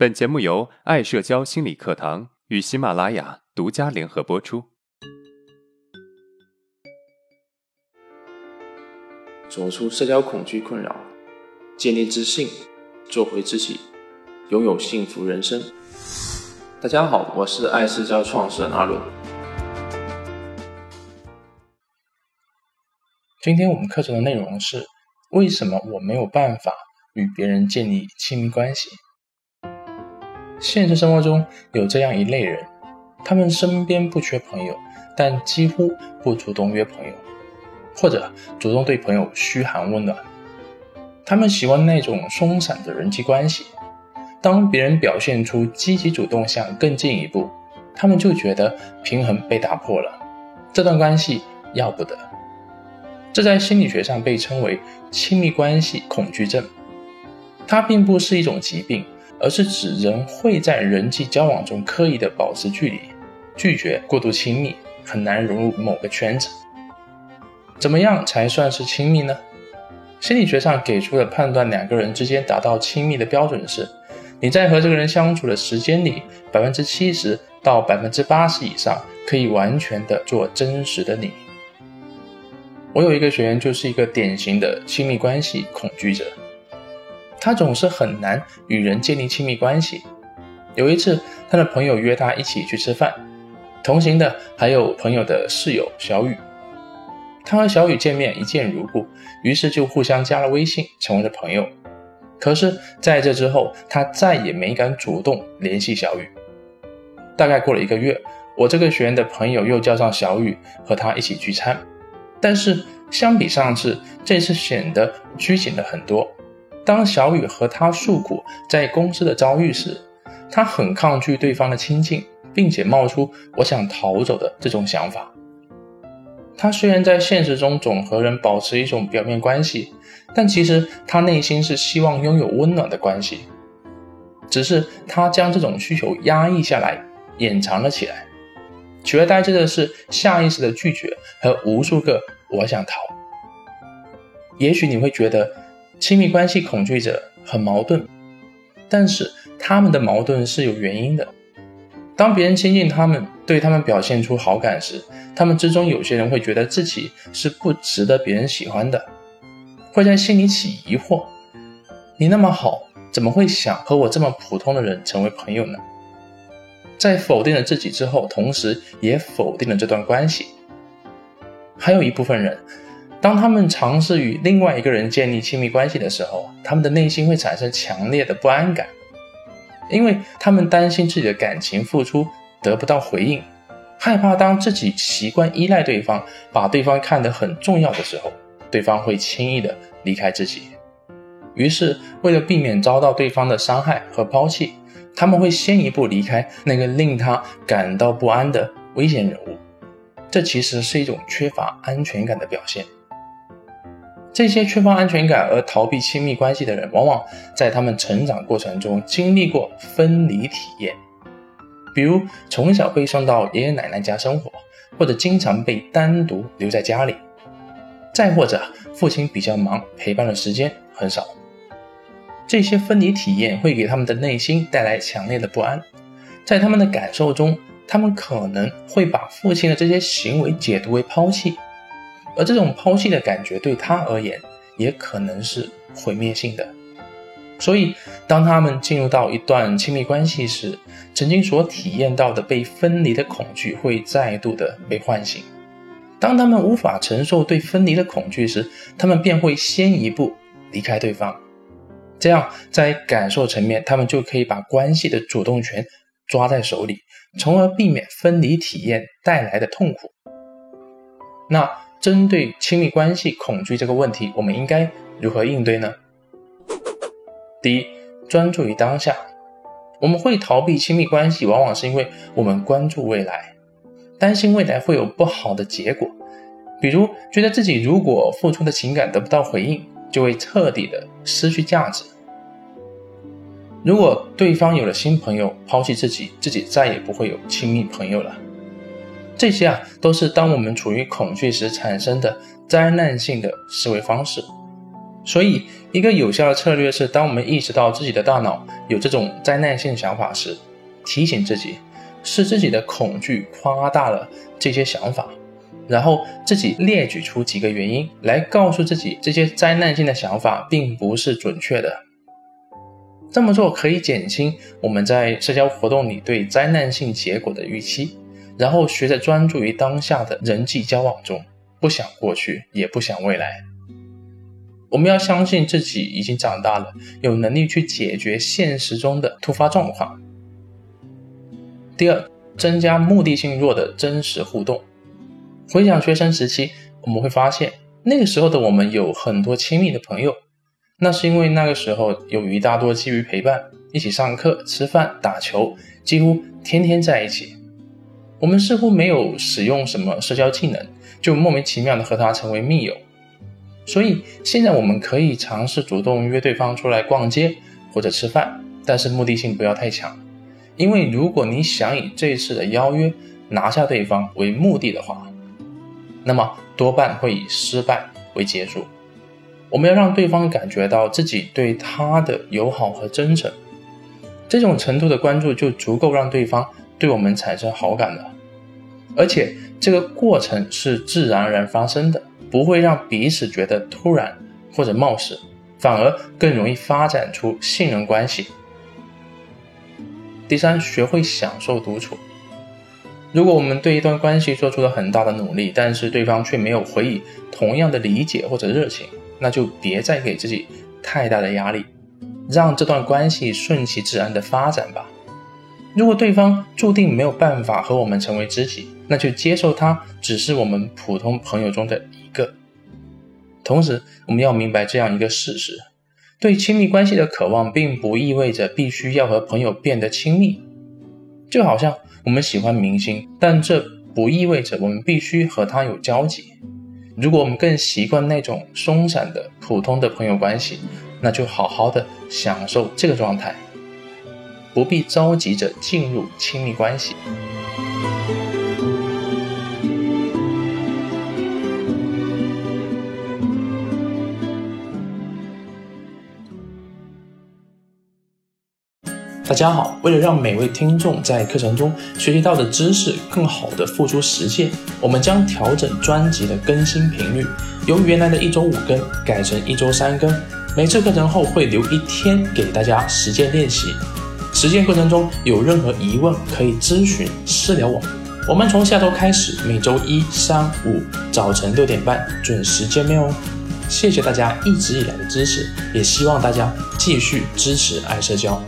本节目由爱社交心理课堂与喜马拉雅独家联合播出。走出社交恐惧困扰，建立自信，做回自己，拥有幸福人生。大家好，我是爱社交创始人阿伦。今天我们课程的内容是：为什么我没有办法与别人建立亲密关系？现实生活中有这样一类人，他们身边不缺朋友，但几乎不主动约朋友，或者主动对朋友嘘寒问暖。他们喜欢那种松散的人际关系。当别人表现出积极主动，想更进一步，他们就觉得平衡被打破了，这段关系要不得。这在心理学上被称为亲密关系恐惧症。它并不是一种疾病。而是指人会在人际交往中刻意的保持距离，拒绝过度亲密，很难融入某个圈子。怎么样才算是亲密呢？心理学上给出的判断两个人之间达到亲密的标准是：你在和这个人相处的时间里，百分之七十到百分之八十以上可以完全的做真实的你。我有一个学员就是一个典型的亲密关系恐惧者。他总是很难与人建立亲密关系。有一次，他的朋友约他一起去吃饭，同行的还有朋友的室友小雨。他和小雨见面一见如故，于是就互相加了微信，成为了朋友。可是，在这之后，他再也没敢主动联系小雨。大概过了一个月，我这个学员的朋友又叫上小雨和他一起聚餐，但是相比上次，这次显得拘谨了很多。当小雨和他诉苦在公司的遭遇时，他很抗拒对方的亲近，并且冒出“我想逃走”的这种想法。他虽然在现实中总和人保持一种表面关系，但其实他内心是希望拥有温暖的关系，只是他将这种需求压抑下来，掩藏了起来。取而代之的是下意识的拒绝和无数个“我想逃”。也许你会觉得。亲密关系恐惧者很矛盾，但是他们的矛盾是有原因的。当别人亲近他们，对他们表现出好感时，他们之中有些人会觉得自己是不值得别人喜欢的，会在心里起疑惑：你那么好，怎么会想和我这么普通的人成为朋友呢？在否定了自己之后，同时也否定了这段关系。还有一部分人。当他们尝试与另外一个人建立亲密关系的时候，他们的内心会产生强烈的不安感，因为他们担心自己的感情付出得不到回应，害怕当自己习惯依赖对方，把对方看得很重要的时候，对方会轻易的离开自己。于是，为了避免遭到对方的伤害和抛弃，他们会先一步离开那个令他感到不安的危险人物。这其实是一种缺乏安全感的表现。这些缺乏安全感而逃避亲密关系的人，往往在他们成长过程中经历过分离体验，比如从小被送到爷爷奶奶家生活，或者经常被单独留在家里，再或者父亲比较忙，陪伴的时间很少。这些分离体验会给他们的内心带来强烈的不安，在他们的感受中，他们可能会把父亲的这些行为解读为抛弃。而这种抛弃的感觉对他而言，也可能是毁灭性的。所以，当他们进入到一段亲密关系时，曾经所体验到的被分离的恐惧会再度的被唤醒。当他们无法承受对分离的恐惧时，他们便会先一步离开对方。这样，在感受层面，他们就可以把关系的主动权抓在手里，从而避免分离体验带来的痛苦。那？针对亲密关系恐惧这个问题，我们应该如何应对呢？第一，专注于当下。我们会逃避亲密关系，往往是因为我们关注未来，担心未来会有不好的结果。比如，觉得自己如果付出的情感得不到回应，就会彻底的失去价值。如果对方有了新朋友，抛弃自己，自己再也不会有亲密朋友了。这些啊，都是当我们处于恐惧时产生的灾难性的思维方式。所以，一个有效的策略是，当我们意识到自己的大脑有这种灾难性想法时，提醒自己是自己的恐惧夸大了这些想法，然后自己列举出几个原因来告诉自己，这些灾难性的想法并不是准确的。这么做可以减轻我们在社交活动里对灾难性结果的预期，然后学着专注于当下的人际交往中，不想过去，也不想未来。我们要相信自己已经长大了，有能力去解决现实中的突发状况。第二，增加目的性弱的真实互动。回想学生时期，我们会发现那个时候的我们有很多亲密的朋友。那是因为那个时候友谊大多基于陪伴，一起上课、吃饭、打球，几乎天天在一起。我们似乎没有使用什么社交技能，就莫名其妙的和他成为密友。所以现在我们可以尝试主动约对方出来逛街或者吃饭，但是目的性不要太强。因为如果你想以这次的邀约拿下对方为目的的话，那么多半会以失败为结束。我们要让对方感觉到自己对他的友好和真诚，这种程度的关注就足够让对方对我们产生好感了。而且这个过程是自然而然发生的，不会让彼此觉得突然或者冒失，反而更容易发展出信任关系。第三，学会享受独处。如果我们对一段关系做出了很大的努力，但是对方却没有回以同样的理解或者热情，那就别再给自己太大的压力，让这段关系顺其自然的发展吧。如果对方注定没有办法和我们成为知己，那就接受他只是我们普通朋友中的一个。同时，我们要明白这样一个事实：对亲密关系的渴望，并不意味着必须要和朋友变得亲密。就好像我们喜欢明星，但这不意味着我们必须和他有交集。如果我们更习惯那种松散的普通的朋友关系，那就好好的享受这个状态，不必着急着进入亲密关系。大家好，为了让每位听众在课程中学习到的知识更好的付诸实践，我们将调整专辑的更新频率，由原来的一周五更改成一周三更。每次课程后会留一天给大家实践练习。实践过程中有任何疑问可以咨询私聊我。我们从下周开始，每周一、三、五早晨六点半准时见面哦。谢谢大家一直以来的支持，也希望大家继续支持爱社交。